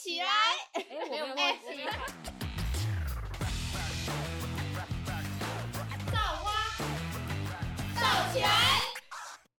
起来！哎，我没有忘记。造花，造起来！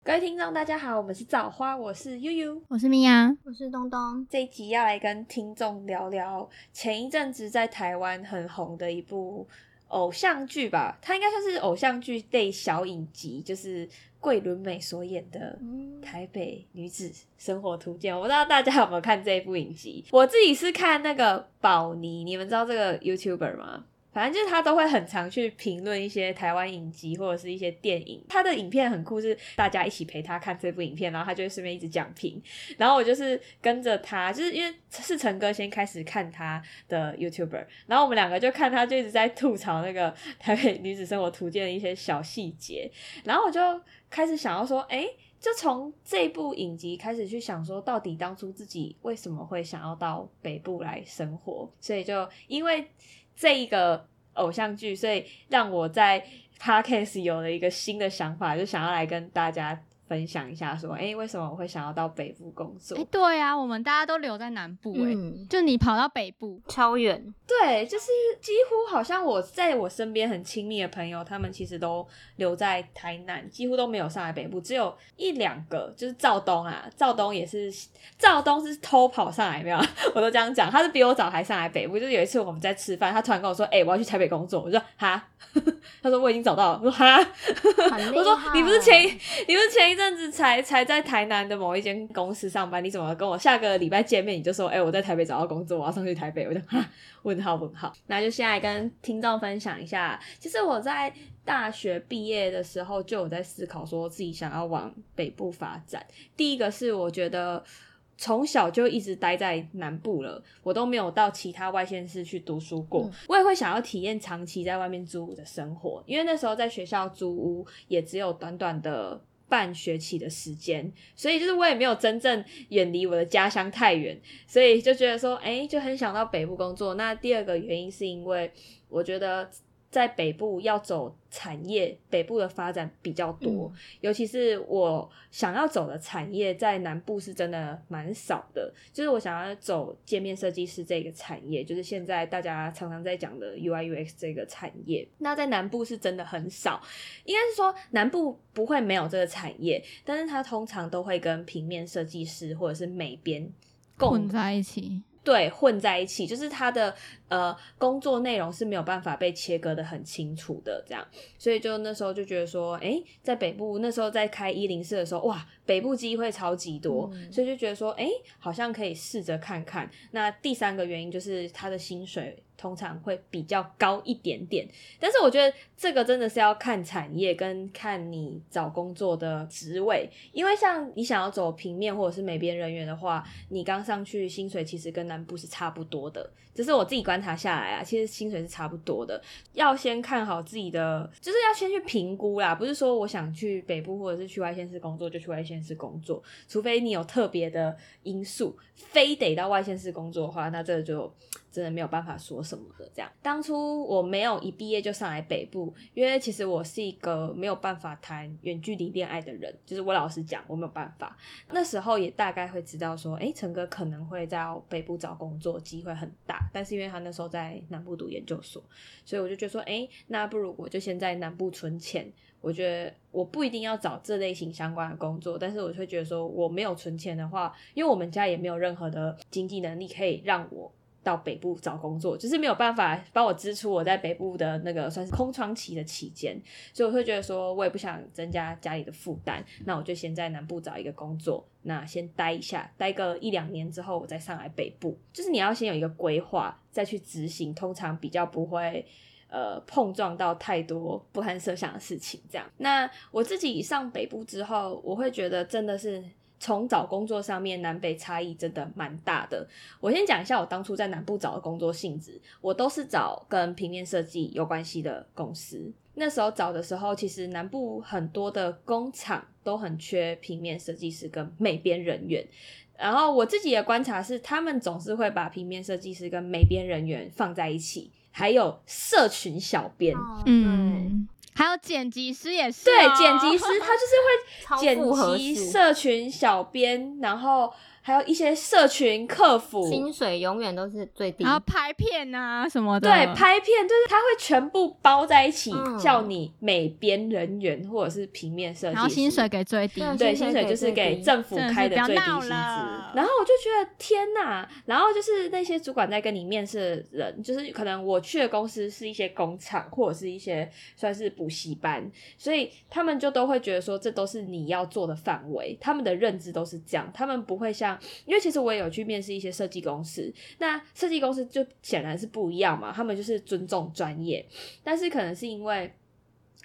各位听众，大家好，我们是枣花，我是悠悠。我是米娅，我是东东，这一集要来跟听众聊聊前一阵子在台湾很红的一部偶像剧吧，它应该算是偶像剧类小影集，就是桂纶镁所演的《台北女子生活图鉴》。我不知道大家有没有看这一部影集，我自己是看那个宝妮，你们知道这个 YouTuber 吗？反正就是他都会很常去评论一些台湾影集或者是一些电影，他的影片很酷，是大家一起陪他看这部影片，然后他就会顺便一直讲评，然后我就是跟着他，就是因为是陈哥先开始看他的 YouTuber，然后我们两个就看他就一直在吐槽那个台北女子生活图鉴的一些小细节，然后我就开始想要说，哎。就从这部影集开始去想说，到底当初自己为什么会想要到北部来生活？所以就因为这一个偶像剧，所以让我在 podcast 有了一个新的想法，就想要来跟大家分享一下，说，哎，为什么我会想要到北部工作？哎，对啊、我们大家都留在南部、哎、嗯，就你跑到北部，超远，对，就是几乎好像我在我身边很亲密的朋友，他们其实都留在台南，几乎都没有上来北部，只有一两个，就是赵东啊，赵东也是，赵东是偷跑上来，没有啊，我都这样讲，他是比我早还上来北部。就是有一次我们在吃饭，他突然跟我说：“哎、我要去台北工作。”我就说：“哈。”他说：“我已经找到了。”我说：“哈。”我说你不是前一你不是前一阵子才才在台南的某一间公司上班，你怎么跟我下个礼拜见面你就说，哎、我在台北找到工作，我要上去台北，我就哈问号问号。那就现在跟听众分享一下，其实我在大学毕业的时候就有在思考，说自己想要往北部发展。第一个是我觉得。从小就一直待在南部了，我都没有到其他外县市去读书过。我也会想要体验长期在外面租屋的生活，因为那时候在学校租屋也只有短短的半学期的时间，所以就是我也没有真正远离我的家乡太远，所以就觉得说，哎、就很想到北部工作。那第二个原因是因为我觉得在北部要走产业，北部的发展比较多，尤其是我想要走的产业，在南部是真的蛮少的。就是我想要走界面设计师这个产业，就是现在大家常常在讲的 UI UX 这个产业，那在南部是真的很少。应该是说南部不会没有这个产业，但是它通常都会跟平面设计师或者是美编共混在一起。对混在一起，就是他的呃工作内容是没有办法被切割的很清楚的，这样，所以就那时候就觉得说，哎，在北部那时候在开一零四的时候，哇，北部机会超级多，嗯所以就觉得说，哎，好像可以试着看看。那第三个原因就是他的薪水通常会比较高一点点，但是我觉得这个真的是要看产业跟看你找工作的职位，因为像你想要走平面或者是美编人员的话，你刚上去薪水其实跟南部是差不多的，只是我自己观察下来啊，其实薪水是差不多的。要先看好自己的，就是要先去评估啦，不是说我想去北部或者是去外县市工作就去外县市工作，除非你有特别的因素，非得到外县市工作的话，那这就真的没有办法说什么的。这样，当初我没有一毕业就上来北部，因为其实我是一个没有办法谈远距离恋爱的人，就是我老实讲，我没有办法。那时候也大概会知道说，哎，陈哥可能会在北部找工作，机会很大。但是因为他那时候在南部读研究所，所以我就觉得说，哎，那不如我就先在南部存钱。我觉得我不一定要找这类型相关的工作，但是我会觉得说，我没有存钱的话，因为我们家也没有任何的经济能力可以让我。到北部找工作，就是没有办法帮我支出我在北部的那个算是空窗期的期间，所以我会觉得说，我也不想增加家里的负担，那我就先在南部找一个工作，那先待一下，待个一两年之后，我再上来北部。就是你要先有一个规划，再去执行，通常比较不会。呃，碰撞到太多不堪设想的事情，这样。那我自己上北部之后，我会觉得真的是从找工作上面南北差异真的蛮大的。我先讲一下我当初在南部找的工作性质，我都是找跟平面设计有关系的公司。那时候找的时候，其实南部很多的工厂都很缺平面设计师跟美编人员。然后我自己的观察是，他们总是会把平面设计师跟美编人员放在一起，还有社群小编。哦嗯，还有剪辑师也是、对哦，剪辑师，他就是会剪辑社群小编，然后还有一些社群客服，薪水永远都是最低然。后拍片啊什么的，对，拍片就是他会全部包在一起，嗯叫你美编人员或者是平面设计师，然后薪水给最低，对对，薪水就是给政府开的最低薪资。然后我就觉得天哪！然后就是那些主管在跟你面试的人，就是可能我去的公司是一些工厂或者是一些算是补习班，所以他们就都会觉得说这都是你要做的范围，他们的认知都是这样，他们不会像，因为其实我也有去面试一些设计公司，那设计公司就显然是不一样嘛，他们就是尊重专业，但是可能是因为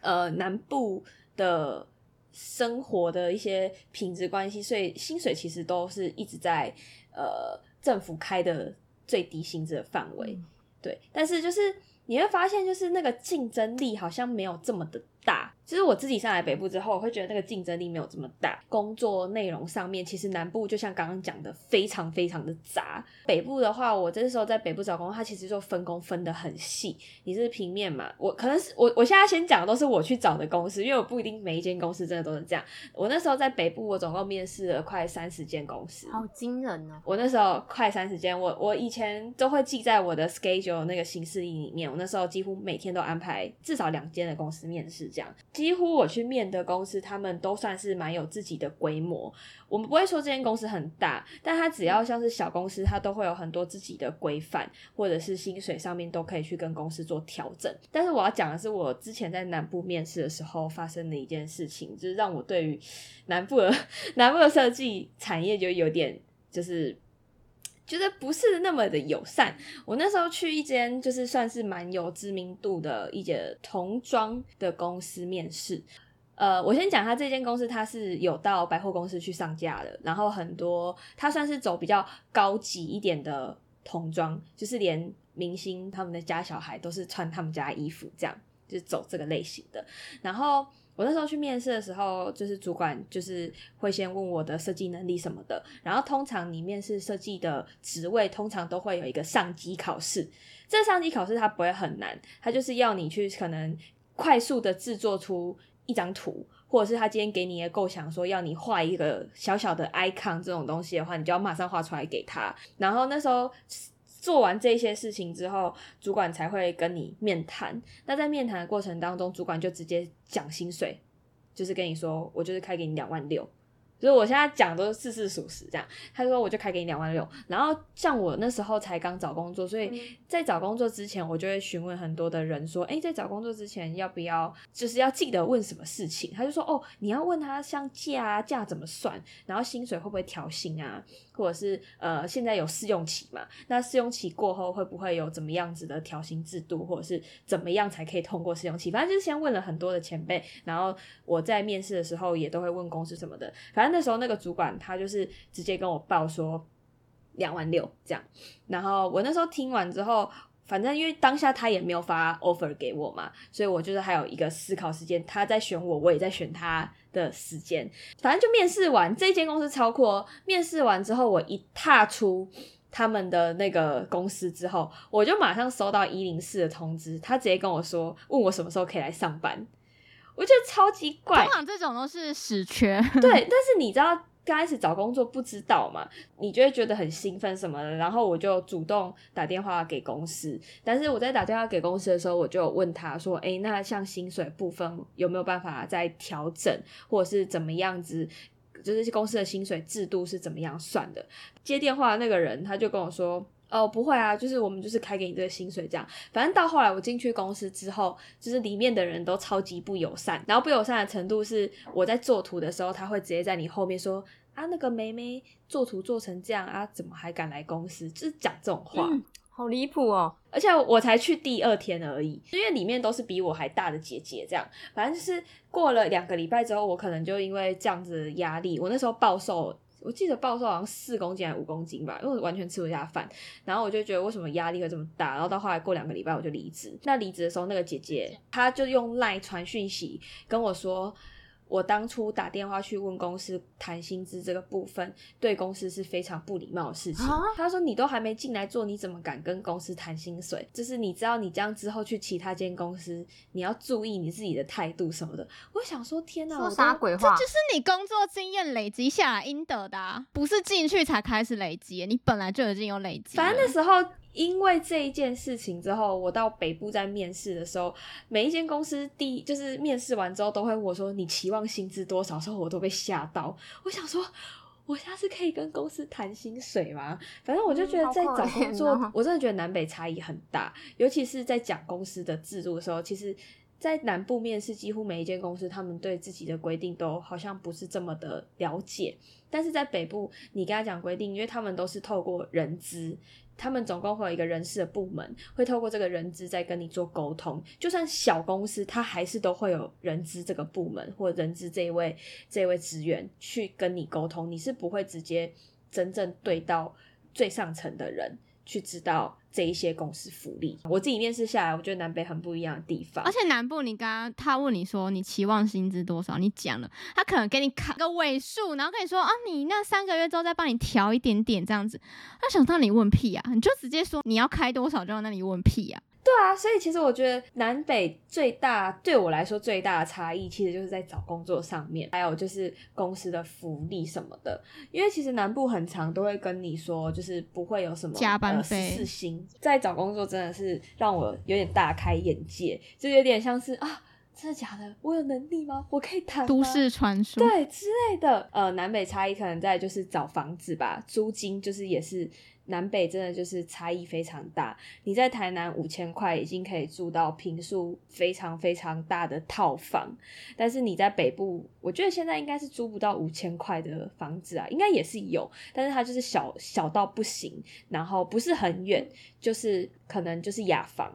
呃南部的生活的一些品质关系，所以薪水其实都是一直在呃政府开的最低薪资的范围。对，但是就是你会发现，就是那个竞争力好像没有这么的大。其实我自己上来北部之后，我会觉得那个竞争力没有这么大。工作内容上面，其实南部就像刚刚讲的，非常非常的杂。北部的话，我这时候在北部找工作，它其实就分工分得很细。你是平面嘛？我可能是我我现在先讲的都是我去找的公司，因为我不一定每一间公司真的都是这样。我那时候在北部，我总共面试了快三十间公司。好惊人哦！我那时候快三十间，我我以前都会记在我的 schedule 那个行事历里面。我那时候几乎每天都安排至少两间的公司面试，这样几乎我去面的公司，他们都算是蛮有自己的规模。我们不会说这间公司很大，但它只要像是小公司，它都会有很多自己的规范，或者是薪水上面都可以去跟公司做调整。但是我要讲的是，我之前在南部面试的时候发生的一件事情，就是让我对于南部的 南部的设计产业就有点就是。觉得不是那么的友善。我那时候去一间就是算是蛮有知名度的一间童装的公司面试。呃，我先讲他这间公司，它是有到百货公司去上架的，然后很多它算是走比较高级一点的童装，就是连明星他们的家小孩都是穿他们家衣服，这样就是走这个类型的。然后我那时候去面试的时候，就是主管就是会先问我的设计能力什么的，然后通常你面试设计的职位，通常都会有一个上机考试。这上机考试它不会很难，它就是要你去可能快速的制作出一张图，或者是他今天给你的构想说要你画一个小小的 icon 这种东西的话，你就要马上画出来给他。然后那时候做完这些事情之后，主管才会跟你面谈。那在面谈的过程当中，主管就直接讲薪水，就是跟你说，我就是开给你两万六。所以我现在讲都是事事属实，这样。他说我就开给你两万六，然后像我那时候才刚找工作，所以在找工作之前，我就会询问很多的人说，哎，在找工作之前要不要，就是要记得问什么事情？他就说，哦，你要问他像价啊，价怎么算，然后薪水会不会调薪啊，或者是呃，现在有试用期嘛？那试用期过后会不会有怎么样子的调薪制度，或者是怎么样才可以通过试用期？反正就是先问了很多的前辈，然后我在面试的时候也都会问公司什么的。反正那时候那个主管他就是直接跟我报说两万六这样，然后我那时候听完之后。反正因为当下他也没有发 offer 给我嘛，所以我就是还有一个思考时间。他在选我，我也在选他的时间。反正就面试完，这间公司超酷。面试完之后，我一踏出他们的那个公司之后，我就马上收到一零四的通知，他直接跟我说，问我什么时候可以来上班。我觉得超级怪通，常这种都是死缺，对，但是你知道刚开始找工作不知道嘛，你就会觉得很兴奋什么的，然后我就主动打电话给公司。但是我在打电话给公司的时候，我就有问他说：“诶，那像薪水部分有没有办法再调整，或者是怎么样子？就是公司的薪水制度是怎么样算的？”接电话的那个人他就跟我说。哦，不会啊，就是我们就是开给你这个薪水这样。反正到后来我进去公司之后，就是里面的人都超级不友善，然后不友善的程度是我在做图的时候，他会直接在你后面说啊，那个梅梅做图做成这样啊，怎么还敢来公司？就是讲这种话。嗯好离谱哦！而且我才去第二天而已，因为里面都是比我还大的姐姐，这样，反正就是过了两个礼拜之后，我可能就因为这样子的压力，我那时候暴瘦，我记得暴瘦好像四公斤还是五公斤吧，因为我完全吃不下饭，然后我就觉得为什么压力会这么大，然后到后来过两个礼拜我就离职。那离职的时候，那个姐姐她就用赖传讯息跟我说。我当初打电话去问公司谈薪资这个部分，对公司是非常不礼貌的事情。啊他说：“你都还没进来做，你怎么敢跟公司谈薪水？就是你知道，你这样之后去其他间公司，你要注意你自己的态度什么的。”我想说，天哪，说啥鬼话？这就是你工作经验累积下来应得的、啊，不是进去才开始累积，你本来就已经有累积。反正那时候，因为这一件事情之后，我到北部在面试的时候，每一间公司第就是面试完之后都会问我说你期望薪资多少，时候我都被吓到。我想说。我下次可以跟公司谈薪水吗？反正我就觉得在找工作，我真的觉得南北差异很大，尤其是在讲公司的制度的时候，其实。在南部面试，几乎每一间公司，他们对自己的规定都好像不是这么的了解。但是在北部，你跟他讲规定，因为他们都是透过人资，他们总共会有一个人事的部门，会透过这个人资在跟你做沟通。就算小公司，他还是都会有人资这个部门或人资这一位这一位职员去跟你沟通，你是不会直接真正对到最上层的人。去知道这一些公司福利，我自己面试下来，我觉得南北很不一样的地方。而且南部，你刚刚他问你说你期望薪资多少，你讲了，他可能给你卡个尾数，然后跟你说啊，你那三个月之后再帮你调一点点这样子。他想到你问屁啊，你就直接说你要开多少就那你问屁啊。对啊，所以其实我觉得南北最大对我来说最大的差异，其实就是在找工作上面，还有就是公司的福利什么的。因为其实南部很长都会跟你说，就是不会有什么加班呃费四薪。在找工作真的是让我有点大开眼界，就有点像是啊，真的假的？我有能力吗？我可以谈吗都市传说，对之类的。呃，南北差异可能在就是找房子吧，租金就是也是南北真的就是差异非常大。你在台南五千块已经可以住到平数非常非常大的套房，但是你在北部，我觉得现在应该是租不到五千块的房子啊，应该也是有，但是它就是小小到不行，然后不是很远，就是可能就是雅房，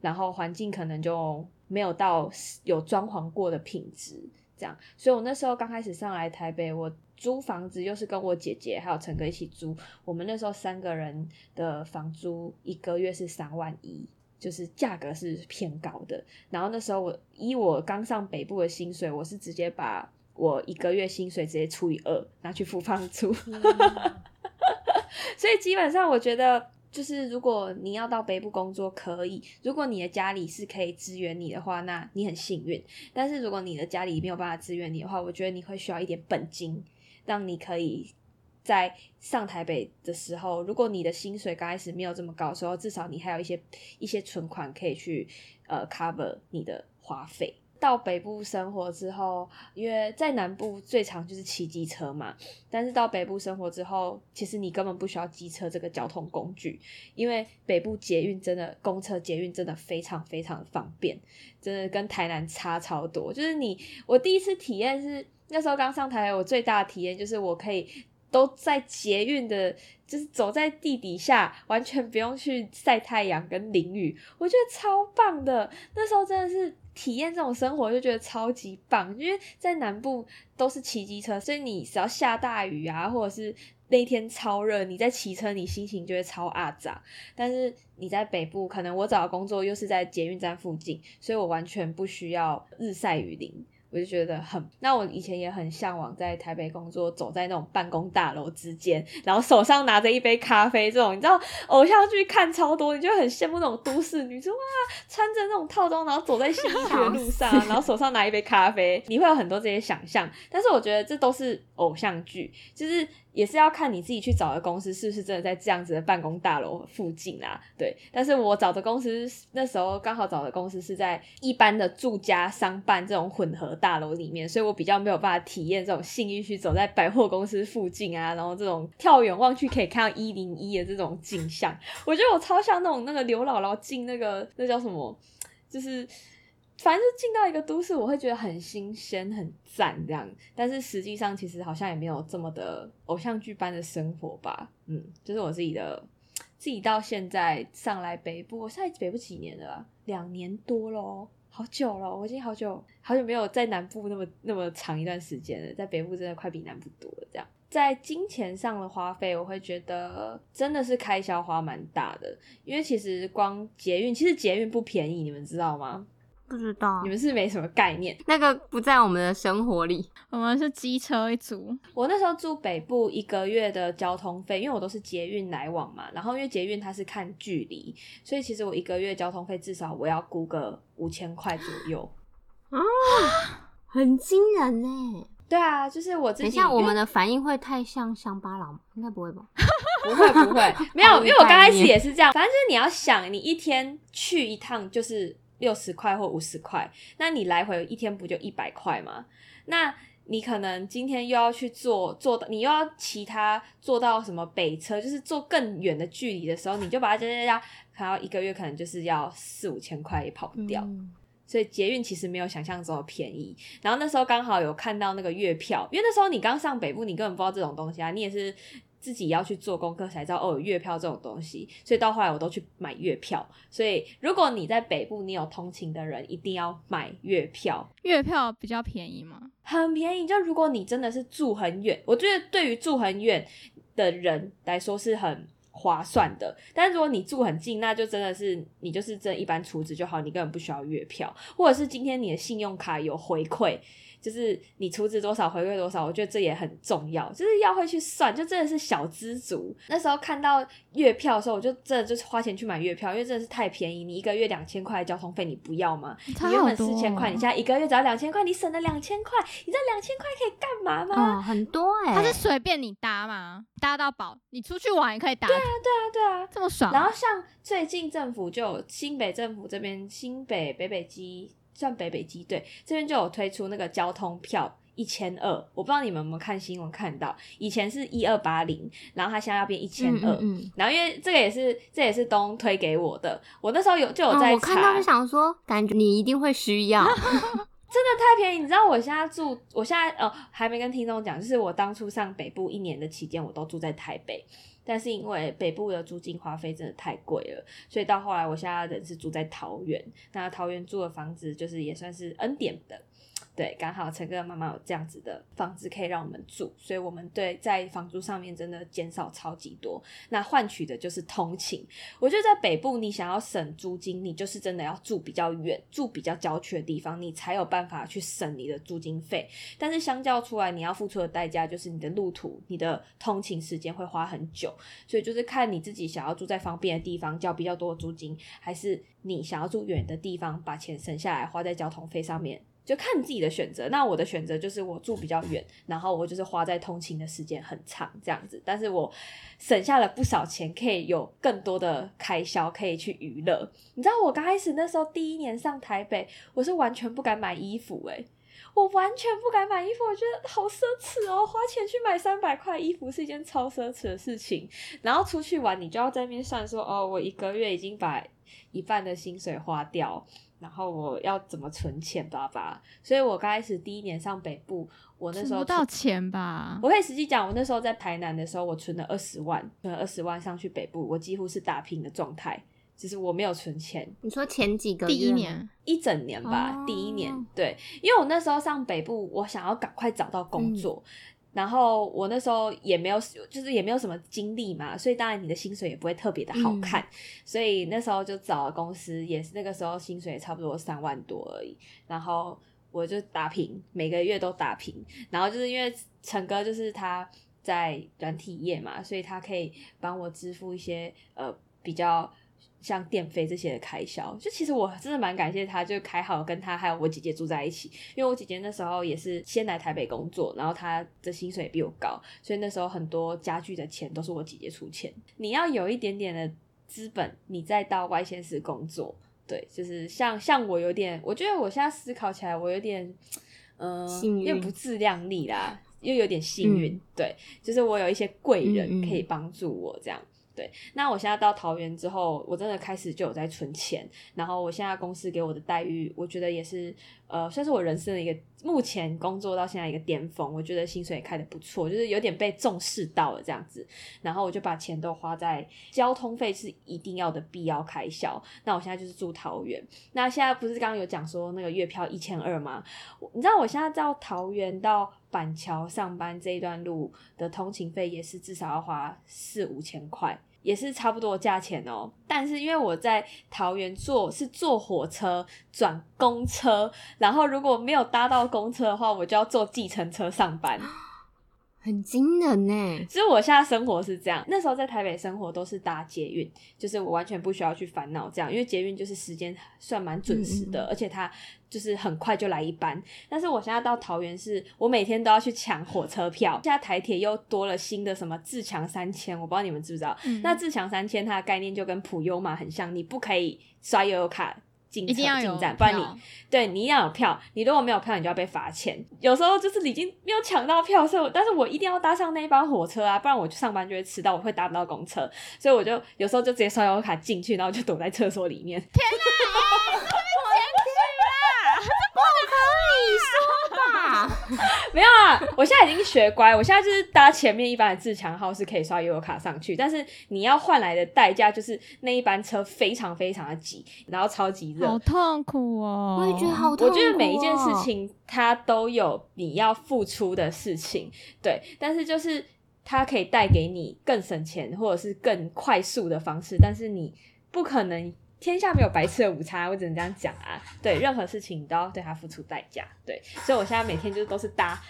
然后环境可能就没有到有装潢过的品质。这样，所以我那时候刚开始上来台北，我租房子又是跟我姐姐还有陈哥一起租，我们那时候三个人的房租一个月是三万一，就是价格是偏高的。然后那时候我以我刚上北部的薪水，我是直接把我一个月薪水直接除以二拿去付房租，所以基本上我觉得。就是如果你要到北部工作，可以；如果你的家里是可以支援你的话，那你很幸运。但是如果你的家里没有办法支援你的话，我觉得你会需要一点本金，让你可以在上台北的时候，如果你的薪水刚开始没有这么高时候，至少你还有一些一些存款可以去呃 cover 你的花费。到北部生活之后，因为在南部最常就是骑机车嘛，但是到北部生活之后，其实你根本不需要机车这个交通工具，因为北部捷运真的公车捷运真的非常非常方便，真的跟台南差超多。就是你，我第一次体验是那时候刚上台，我最大的体验就是我可以都在捷运的，就是走在地底下，完全不用去晒太阳跟淋雨，我觉得超棒的。那时候真的是。体验这种生活就觉得超级棒，因为在南部都是骑机车，所以你只要下大雨啊，或者是那天超热，你在骑车，你心情就会超阿杂。但是你在北部，可能我找的工作又是在捷运站附近，所以我完全不需要日晒雨淋。我就觉得很，那我以前也很向往在台北工作，走在那种办公大楼之间，然后手上拿着一杯咖啡，这种你知道偶像剧看超多，你就很羡慕那种都市女生哇，穿着那种套装，然后走在新一区的路上，然后手上拿一杯咖啡，你会有很多这些想象。但是我觉得这都是偶像剧，就是也是要看你自己去找的公司是不是真的在这样子的办公大楼附近啊。对，但是我找的公司那时候刚好找的公司是在一般的住家商办这种混合大楼里面，所以我比较没有办法体验这种幸运区走在百货公司附近啊，然后这种跳远望去可以看到一零一的这种景象。我觉得我超像那种那个刘姥姥进那个那叫什么，就是。反正就进到一个都市，我会觉得很新鲜、很赞这样。但是实际上，其实好像也没有这么的偶像剧般的生活吧。嗯，就是我自己的，自己到现在上来北部，我现在北部几年了？两年多咯，好久了。我已经好久好久没有在南部那么那么长一段时间了，在北部真的快比南部多了。这样，在金钱上的花费，我会觉得真的是开销花蛮大的，因为其实光捷运，其实捷运不便宜，你们知道吗？不知道你们是没什么概念。那个不在我们的生活里。我们是机车一族，我那时候住北部一个月的交通费，因为我都是捷运来往嘛，然后因为捷运它是看距离，所以其实我一个月交通费至少我要估个五千块左右。很惊人呢。对啊，就是我自己。等一下，我们的反应会太像乡巴佬吗？应该不会吧？不会不会，没有，因为我刚开始也是这样。反正就是你要想，你一天去一趟就是六十块或五十块，那你来回一天不就一百块吗？那你可能今天又要去坐坐到，你又要其他坐到什么北车，就是坐更远的距离的时候，你就把它加加加，可能一个月可能就是要四五千块也跑不掉。嗯所以捷运其实没有想象中的便宜。然后那时候刚好有看到那个月票，因为那时候你刚上北部，你根本不知道这种东西啊，你也是自己要去做功课才知道哦有月票这种东西。所以到后来我都去买月票。所以如果你在北部，你有通勤的人，一定要买月票。月票比较便宜吗？很便宜，就如果你真的是住很远，我觉得对于住很远的人来说是很划算的。但是如果你住很近，那就真的是你就是真一般储值就好，你根本不需要月票，或者是今天你的信用卡有回馈。就是你出资多少回馈多少，我觉得这也很重要，就是要会去算，就真的是小资族。那时候看到月票的时候，我就真的就是花钱去买月票，因为真的是太便宜。你一个月两千块交通费，你不要吗？你原本四千块，你现在一个月只要两千块，你省了两千块，你知道两千块可以干嘛吗？哦，很多哎、它是随便你搭吗？搭到饱，你出去玩也可以搭。对啊，对啊，对啊。这么爽。然后像最近政府就有新北政府这边新北北北基算北北基对这边就有推出那个交通票。一千二，我不知道你们有没有看新闻看到，以前是一二八零，然后它现在要变一千二，嗯嗯然后因为这个也是这也是东推给我的，我那时候有就有哦在查，我看到就想说，感觉你一定会需要。真的太便宜，你知道我现在住，我现在呃还没跟听众讲，就是我当初上北部一年的期间，我都住在台北，但是因为北部的租金花费真的太贵了，所以到后来我现在人是住在桃园，那桃园住的房子就是也算是恩典的。对，刚好陈哥妈妈有这样子的房子可以让我们住，所以我们对在房租上面真的减少超级多。那换取的就是通勤。我觉得在北部，你想要省租金，你就是真的要住比较远，住比较郊区的地方，你才有办法去省你的租金费。但是相较出来，你要付出的代价就是你的路途、你的通勤时间会花很久。所以就是看你自己想要住在方便的地方，交比较多的租金，还是你想要住远的地方，把钱省下来花在交通费上面。就看你自己的选择。那我的选择就是我住比较远，然后我就是花在通勤的时间很长这样子，但是我省下了不少钱，可以有更多的开销可以去娱乐。你知道我刚开始那时候第一年上台北，我是完全不敢买衣服诶、我完全不敢买衣服，我觉得好奢侈哦！花钱去买三百块衣服是一件超奢侈的事情。然后出去玩，你就要在那边算说，哦，我一个月已经把一半的薪水花掉，然后我要怎么存钱吧吧。所以我刚开始第一年上北部，我那时候存不到钱吧？我可以实际讲，我那时候在台南的时候，我存了二十万，存了二十万上去北部，我几乎是打拼的状态，只是我没有存钱，你说前几个月第一年，一整年吧，哦第一年对，因为我那时候上北部，我想要赶快找到工作。然后我那时候也没有，就是也没有什么经历嘛，所以当然你的薪水也不会特别的好看，所以那时候就找了公司，也是那个时候薪水也差不多三万多而已。然后我就打平，每个月都打平。然后就是因为陈哥就是他在软体业嘛，所以他可以帮我支付一些呃比较像电费这些的开销。就其实我真的蛮感谢他，就还好跟他还有我姐姐住在一起，因为我姐姐那时候也是先来台北工作，然后她的薪水也比我高，所以那时候很多家具的钱都是我姐姐出钱。你要有一点点的资本，你再到外县市工作。对，就是像像我有点，我觉得我现在思考起来，我有点，嗯、幸运因为不自量力啦，又有点幸运，嗯对，就是我有一些贵人可以帮助我这样。对，那我现在到桃园之后，我真的开始就有在存钱，然后我现在公司给我的待遇，我觉得也是呃，算是我人生的一个目前工作到现在一个巅峰。我觉得薪水也开的不错，就是有点被重视到了这样子。然后我就把钱都花在交通费是一定要的必要开销。那我现在就是住桃园，那现在不是刚刚有讲说那个月票一千二吗？你知道我现在到桃园到板桥上班这一段路的通勤费也是至少要花四五千块。也是差不多价钱哦。但是因为我在桃园坐是坐火车转公车，然后如果没有搭到公车的话，我就要坐计程车上班。很惊人呢。其实我现在生活是这样，那时候在台北生活都是搭捷运，就是我完全不需要去烦恼这样，因为捷运就是时间算蛮准时的，而且它就是很快就来一班。但是我现在到桃园是，我每天都要去抢火车票。现在台铁又多了新的什么自强三千，我不知道你们知不知道？嗯那自强三千它的概念就跟普悠玛很像，你不可以刷悠游卡进车一定要有进站，不然你对你一定要有票，你如果没有票，你就要被罚钱。有时候就是已经没有抢到票，所以我但是我一定要搭上那一班火车啊，不然我去上班就会迟到，我会搭不到公车，所以我就有时候就直接刷悠游卡进去，然后就躲在厕所里面。啊，没有啊，我现在已经学乖，我现在就是搭前面一班的自强号是可以刷悠游卡上去，但是你要换来的代价就是那一班车非常非常的挤，然后超级热好。痛苦哦。我也觉得好痛苦、哦。我觉得每一件事，情它都有你要付出的事情，对，但是就是它可以带给你更省钱或者是更快速的方式，但是你不可能。天下没有白吃的午餐，我只能这样讲啊。对，任何事情你都要对它付出代价。对，所以我现在每天就是都是搭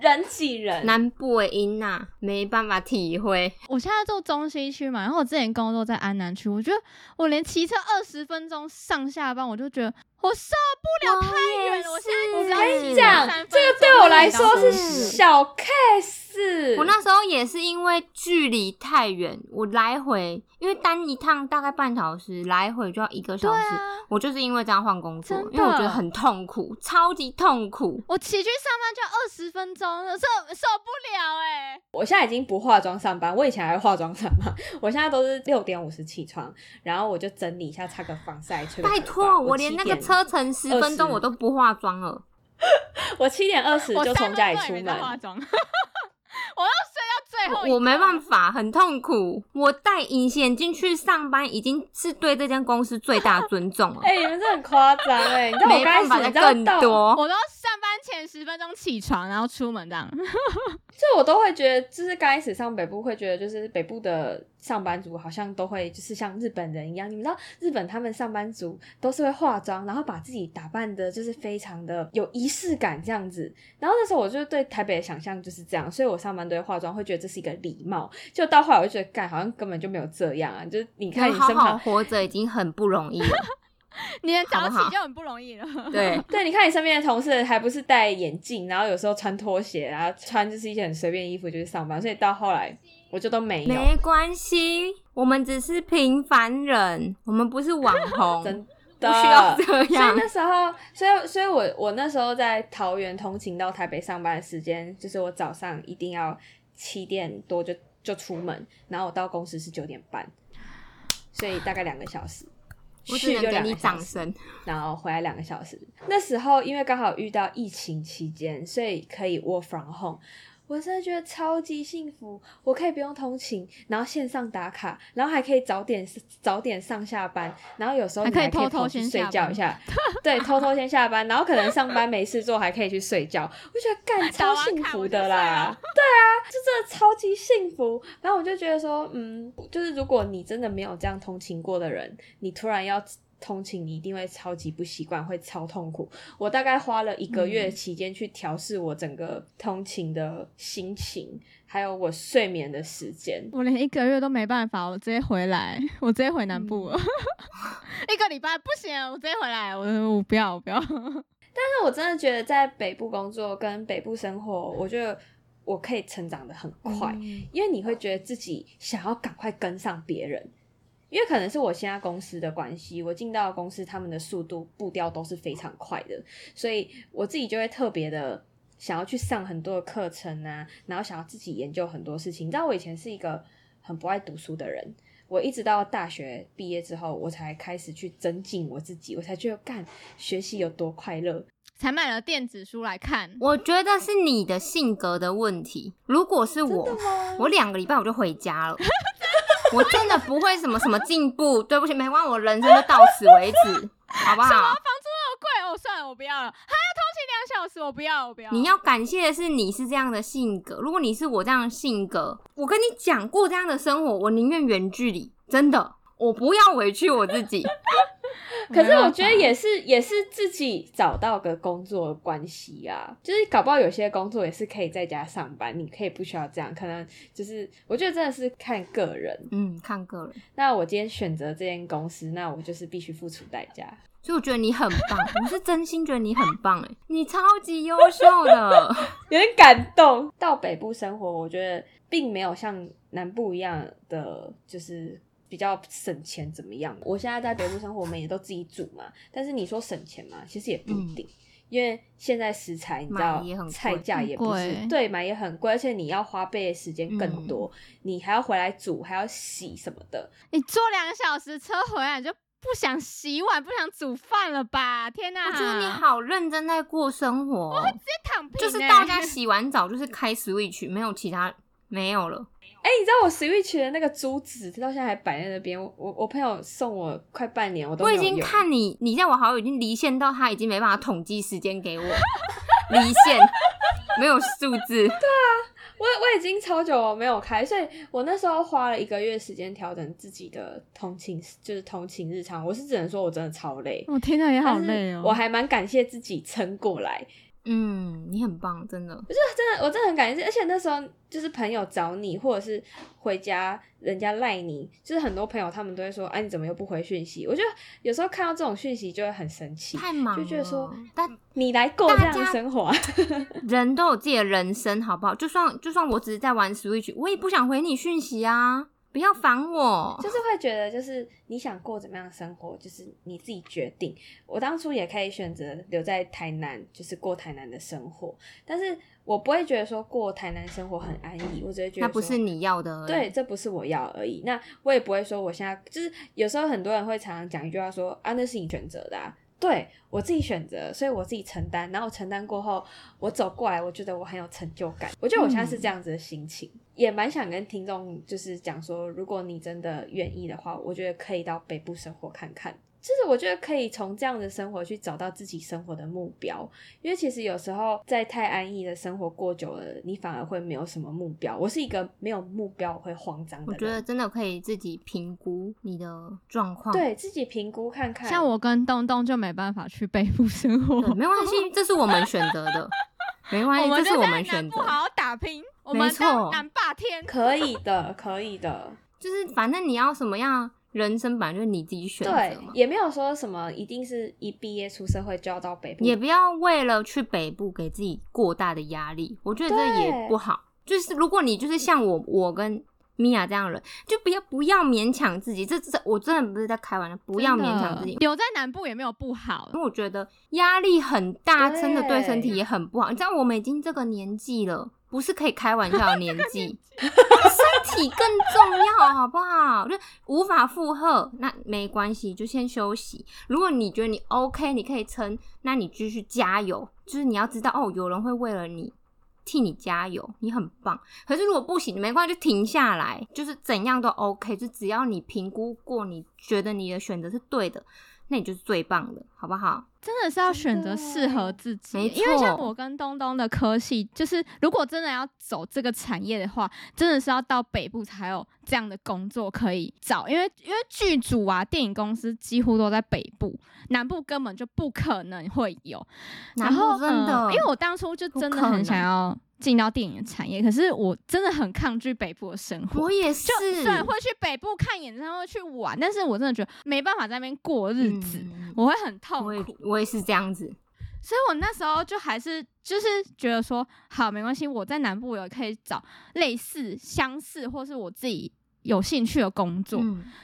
人挤人，南部的音呐，没办法体会。我现在住中西区嘛，然后我之前工作在安南区，我觉得我连骑车二十分钟上下班，我就觉得我受不了，太远了。我现在我只要骑跟你讲三分，这个对我来说是小 case。我那时候也是因为距离太远，我来回因为单一趟大概半小时，来回就要一个小时。啊，我就是因为这样换工作因为我觉得很痛苦，超级痛苦。我骑去上班就要二十分钟，受受不了哎、我现在已经不化妆上班，我以前还会化妆上班，我现在都是六点五十起床，然后我就整理一下，擦个防晒，吹个头发拜托，我连那个点车程十分钟我都不化妆了。我七点二十就从家里出门，化妆，我要睡到最后一我没办法。很痛苦。我戴隐形眼镜去上班，已经是对这间公司最大的尊重了。哎、你们这很夸张哎！你知道我没办法，你知道到，更多。我都前十分钟起床，然后出门这样。就我都会觉得，就是刚开始上北部会觉得，就是北部的上班族好像都会就是像日本人一样，你们知道日本他们上班族都是会化妆，然后把自己打扮的就是非常的有仪式感这样子。然后那时候我就对台北的想象就是这样，所以我上班都会化妆，会觉得这是一个礼貌。就到后来我就觉得，干好像根本就没有这样啊！就是你看你身旁好活着已经很不容易了。你能早起就很不容易了。对，对，你看你身边的同事还不是戴眼镜，然后有时候穿拖鞋，然后穿就是一些很随便的衣服就去上班，所以到后来我就都没有。没关系，我们只是平凡人，我们不是网红，真不的需要这所以。那时候，所以所以我我那时候在桃园通勤到台北上班的时间，就是我早上一定要七点多就就出门，然后我到公司是九点半，所以大概两个小时。我只能给你掌声。然后回来两个小时。那时候因为刚好遇到疫情期间，所以可以 work from home。我真的觉得超级幸福，我可以不用通勤，然后线上打卡，然后还可以早点早点上下班，然后有时候还可以你还可以偷偷跑去睡觉一下，对，偷偷先下班，然后可能上班没事做，还可以去睡觉，我觉得干超幸福的啦了，对啊，就真的超级幸福。然后我就觉得说，嗯，就是如果你真的没有这样通勤过的人，你突然要通勤，你一定会超级不习惯，会超痛苦。我大概花了一个月期间去调试我整个通勤的心情，还有我睡眠的时间。我连一个月都没办法，我直接回来，我直接回南部了。一个礼拜不行，我直接回来，我我不要，我不要。但是我真的觉得在北部工作跟北部生活，我觉得我可以成长的很快，嗯因为你会觉得自己想要赶快跟上别人。因为可能是我现在公司的关系，我进到公司，他们的速度步调都是非常快的，所以我自己就会特别的想要去上很多的课程啊，然后想要自己研究很多事情。你知道我以前是一个很不爱读书的人，我一直到大学毕业之后，我才开始去增进我自己，我才觉得干学习有多快乐。才买了电子书来看。我觉得是你的性格的问题。如果是我，我两个礼拜我就回家了。我真的不会什么什么进步，对不起，没关系，我人生就到此为止，好不好？什么房租那么贵哦，算了，我不要了，还要通勤两小时，我不要，我不要。你要感谢的是你是这样的性格。如果你是我这样的性格，我跟你讲过这样的生活，我宁愿远距离，真的，我不要委屈我自己。可是我觉得也是，也是自己找到个工作的关系啊，就是搞不好有些工作也是可以在家上班，你可以不需要这样，可能就是我觉得真的是看个人。嗯，看个人。那我今天选择这间公司，那我就是必须付出代价。所以我觉得你很棒，我是真心觉得你很棒哎，你超级优秀的，有点感动。到北部生活，我觉得并没有像南部一样的，就是比较省钱怎么样。我现在在北部生活，我们也都自己煮嘛，但是你说省钱嘛，其实也不一定，因为现在食材你知道菜价也不是对买也很贵，而且你要花费的时间更多，你还要回来煮，还要洗什么的，你坐两个小时车回来就。不想洗碗，不想煮饭了吧？天哪！我觉得你好认真在过生活，我会直接躺平。就是大家洗完澡，就是开 Switch，没有其他，没有了。哎，你知道我 Switch 的那个珠子，到现在还摆在那边。我我朋友送我快半年，我都我已经看你，你在我好友已经离线到他已经没办法统计时间给我离线，没有数字。对啊。我我已经超久没有开，所以我那时候花了一个月时间调整自己的通勤，就是通勤日常。我是只能说我真的超累，我听到也好累哦。我还蛮感谢自己撑过来。嗯，你很棒，真的。我是真的，我真的很感谢。而且那时候就是朋友找你，或者是回家人家赖你，就是很多朋友他们都会说：“哎，你怎么又不回讯息？”我觉得有时候看到这种讯息就会很生气，太忙，就觉得说：“但你来过这样的生活，人都有自己的人生，好不好？就算就算我只是在玩 Switch，我也不想回你讯息啊。”不要烦我，就是会觉得，就是你想过怎么样的生活，就是你自己决定。我当初也可以选择留在台南，就是过台南的生活，但是我不会觉得说过台南生活很安逸，我只会觉得那不是你要的，对，这不是我要而已。那我也不会说我现在就是有时候很多人会常常讲一句话说啊，那是你选择的。对我自己选择，所以我自己承担，然后承担过后，我走过来，我觉得我很有成就感。我觉得我现在是这样子的心情，也蛮想跟听众就是讲说，如果你真的愿意的话，我觉得可以到北部生活看看。就是我觉得可以从这样的生活去找到自己生活的目标，因为其实有时候在太安逸的生活过久了，你反而会没有什么目标。我是一个没有目标会慌张的。我觉得真的可以自己评估你的状况，对自己评估看看。像我跟东东就没办法去北部生活，没关系，这是我们选择的，没关系，这是我们选择。好好打拼，没错，南霸天可以的，可以的，就是反正你要什么样。人生本来就是你自己选择嘛，也没有说什么一定是一毕业出社会就要到北部，也不要为了去北部给自己过大的压力，我觉得这也不好。就是如果你就是像我，我跟米娅这样的人，就不要不要勉强自己。这这我真的不是在开玩笑，不要勉强自己。留在南部也没有不好，因为我觉得压力很大，真的对身体也很不好。你知道我们已经这个年纪了。不是可以开玩笑的年纪，身 体更重要，好不好？就无法负荷，那没关系，就先休息。如果你觉得你 OK，你可以撑，那你继续加油。就是你要知道，哦，有人会为了你替你加油，你很棒。可是如果不行，没关系，就停下来，就是怎样都 OK。就只要你评估过，你觉得你的选择是对的。那你就是最棒的，好不好？真的是要选择适合自己，因为像我跟东东的科系，就是如果真的要走这个产业的话，真的是要到北部才有这样的工作可以找。因为因为剧组啊，电影公司几乎都在北部，南部根本就不可能会有。然后真的，因为我当初就真的很想要。进到电影产业，可是我真的很抗拒北部的生活。我也是，虽然会去北部看演唱会去玩，但是我真的觉得没办法在那边过日子，我会很痛苦。我也是这样子，所以我那时候就还是就是觉得说，好没关系，我在南部有可以找类似、相似，或是我自己。有兴趣的工作，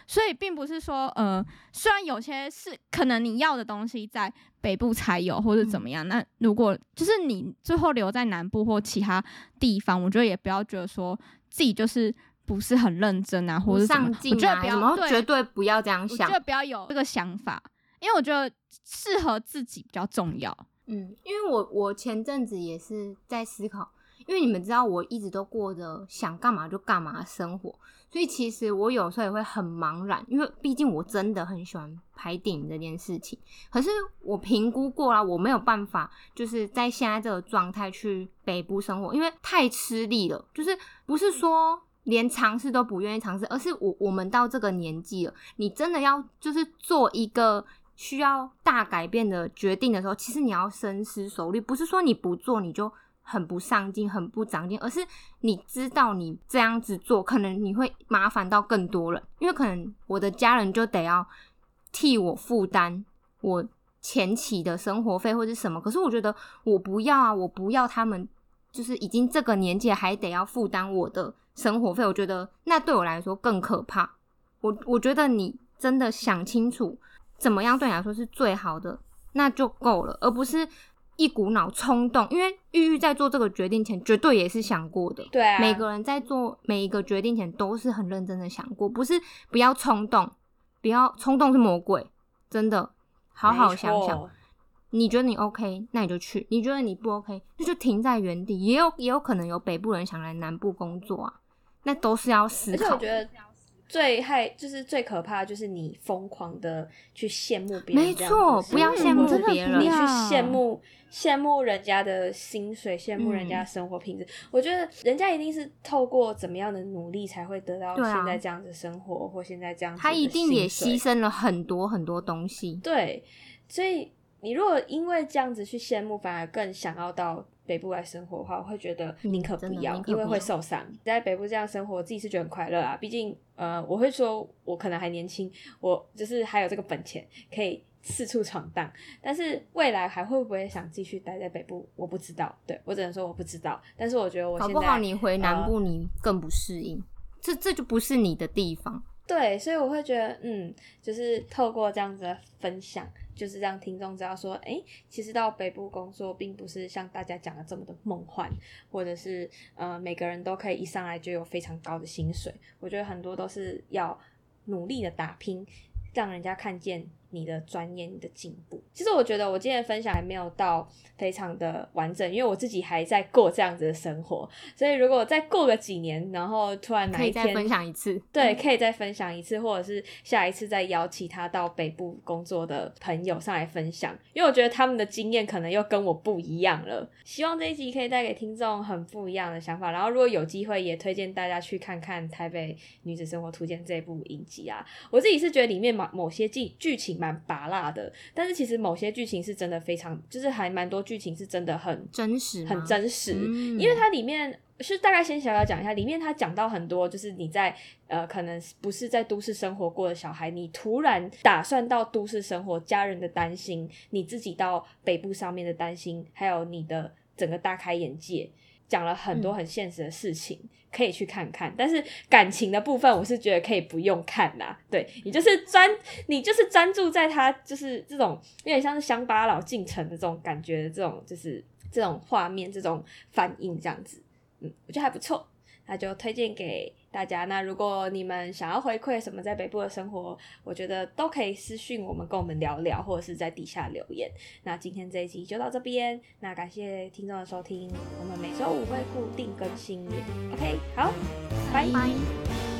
所以并不是说，呃，虽然有些是可能你要的东西在北部才有，或者怎么样，那如果就是你最后留在南部或其他地方，我觉得也不要觉得说自己就是不是很认真啊，或者上进啊，什么绝对不要这样想，就不要有这个想法，因为我觉得适合自己比较重要。嗯，因为我我前阵子也是在思考。因为你们知道我一直都过着想干嘛就干嘛的生活，所以其实我有时候也会很茫然，因为毕竟我真的很喜欢拍电影这件事情。可是我评估过了，我没有办法就是在现在这个状态去北部生活，因为太吃力了。就是不是说连尝试都不愿意尝试，而是我我们到这个年纪了，你真的要就是做一个。需要大改变的决定的时候，其实你要深思熟虑，不是说你不做你就很不上进、很不长进，而是你知道你这样子做，可能你会麻烦到更多人，因为可能我的家人就得要替我负担我前期的生活费或者什么。可是我觉得我不要啊，我不要他们就是已经这个年纪还得要负担我的生活费，我觉得那对我来说更可怕。我我觉得你真的想清楚。怎么样对你来说是最好的，那就够了，而不是一股脑冲动。因为玉玉在做这个决定前，绝对也是想过的。对啊，每个人在做每一个决定前，都是很认真的想过，不是不要冲动，不要冲动是魔鬼，真的，好好想想。你觉得你 OK，那你就去；你觉得你不 OK，那就停在原地。也有也有可能有北部人想来南部工作啊，那都是要思考。最害就是最可怕，就是你疯狂的去羡慕别人，没错，不要羡慕别人，你去羡慕羡慕人家的薪水，羡慕人家生活品质。我觉得人家一定是透过怎么样的努力，才会得到现在这样子生活，或现在这样子。他一定也牺牲了很多很多东西。对，所以你如果因为这样子去羡慕，反而更想要到。北部来生活的话，我会觉得宁可不要，因为会受伤。在北部这样生活，我自己是觉得很快乐啊。毕竟，呃，我会说，我可能还年轻，我就是还有这个本钱可以四处闯荡。但是未来还会不会想继续待在北部，我不知道。对我只能说我不知道。但是我觉得我搞不好你回南部，你更不适应。这这就不是你的地方。对，所以我会觉得，嗯，就是透过这样子的分享。就是让听众知道说，哎，其实到北部工作并不是像大家讲的这么的梦幻，或者是呃每个人都可以一上来就有非常高的薪水。我觉得很多都是要努力的打拼，让人家看见。你的专业，你的进步。其实我觉得我今天的分享还没有到非常的完整，因为我自己还在过这样子的生活。所以如果再过个几年，然后突然哪一天分享一次，对，可以再分享一次，或者是下一次再邀其他到北部工作的朋友上来分享，因为我觉得他们的经验可能又跟我不一样了。希望这一集可以带给听众很不一样的想法。然后如果有机会，也推荐大家去看看《台北女子生活图鉴》这部影集啊。我自己是觉得里面某某些剧剧情。蛮拔辣的，但是其实某些剧情是真的非常，就是还蛮多剧情是真的很真实，很真实。因为它里面是大概先小小讲一下，里面它讲到很多，就是你在呃，可能不是在都市生活过的小孩，你突然打算到都市生活，家人的担心，你自己到北部上面的担心，还有你的整个大开眼界。讲了很多很现实的事情，可以去看看。但是感情的部分，我是觉得可以不用看啦。对你就是专，你就是专注在他，就是这种有点像是乡巴佬进城的这种感觉的这种，就是这种画面、这种反应这样子。嗯，我觉得还不错。那就推荐给大家。那如果你们想要回馈什么在北部的生活，我觉得都可以私信我们，跟我们聊聊，或者是在底下留言。那今天这一期就到这边。那感谢听众的收听，我们每周五会固定更新。OK，好，拜拜。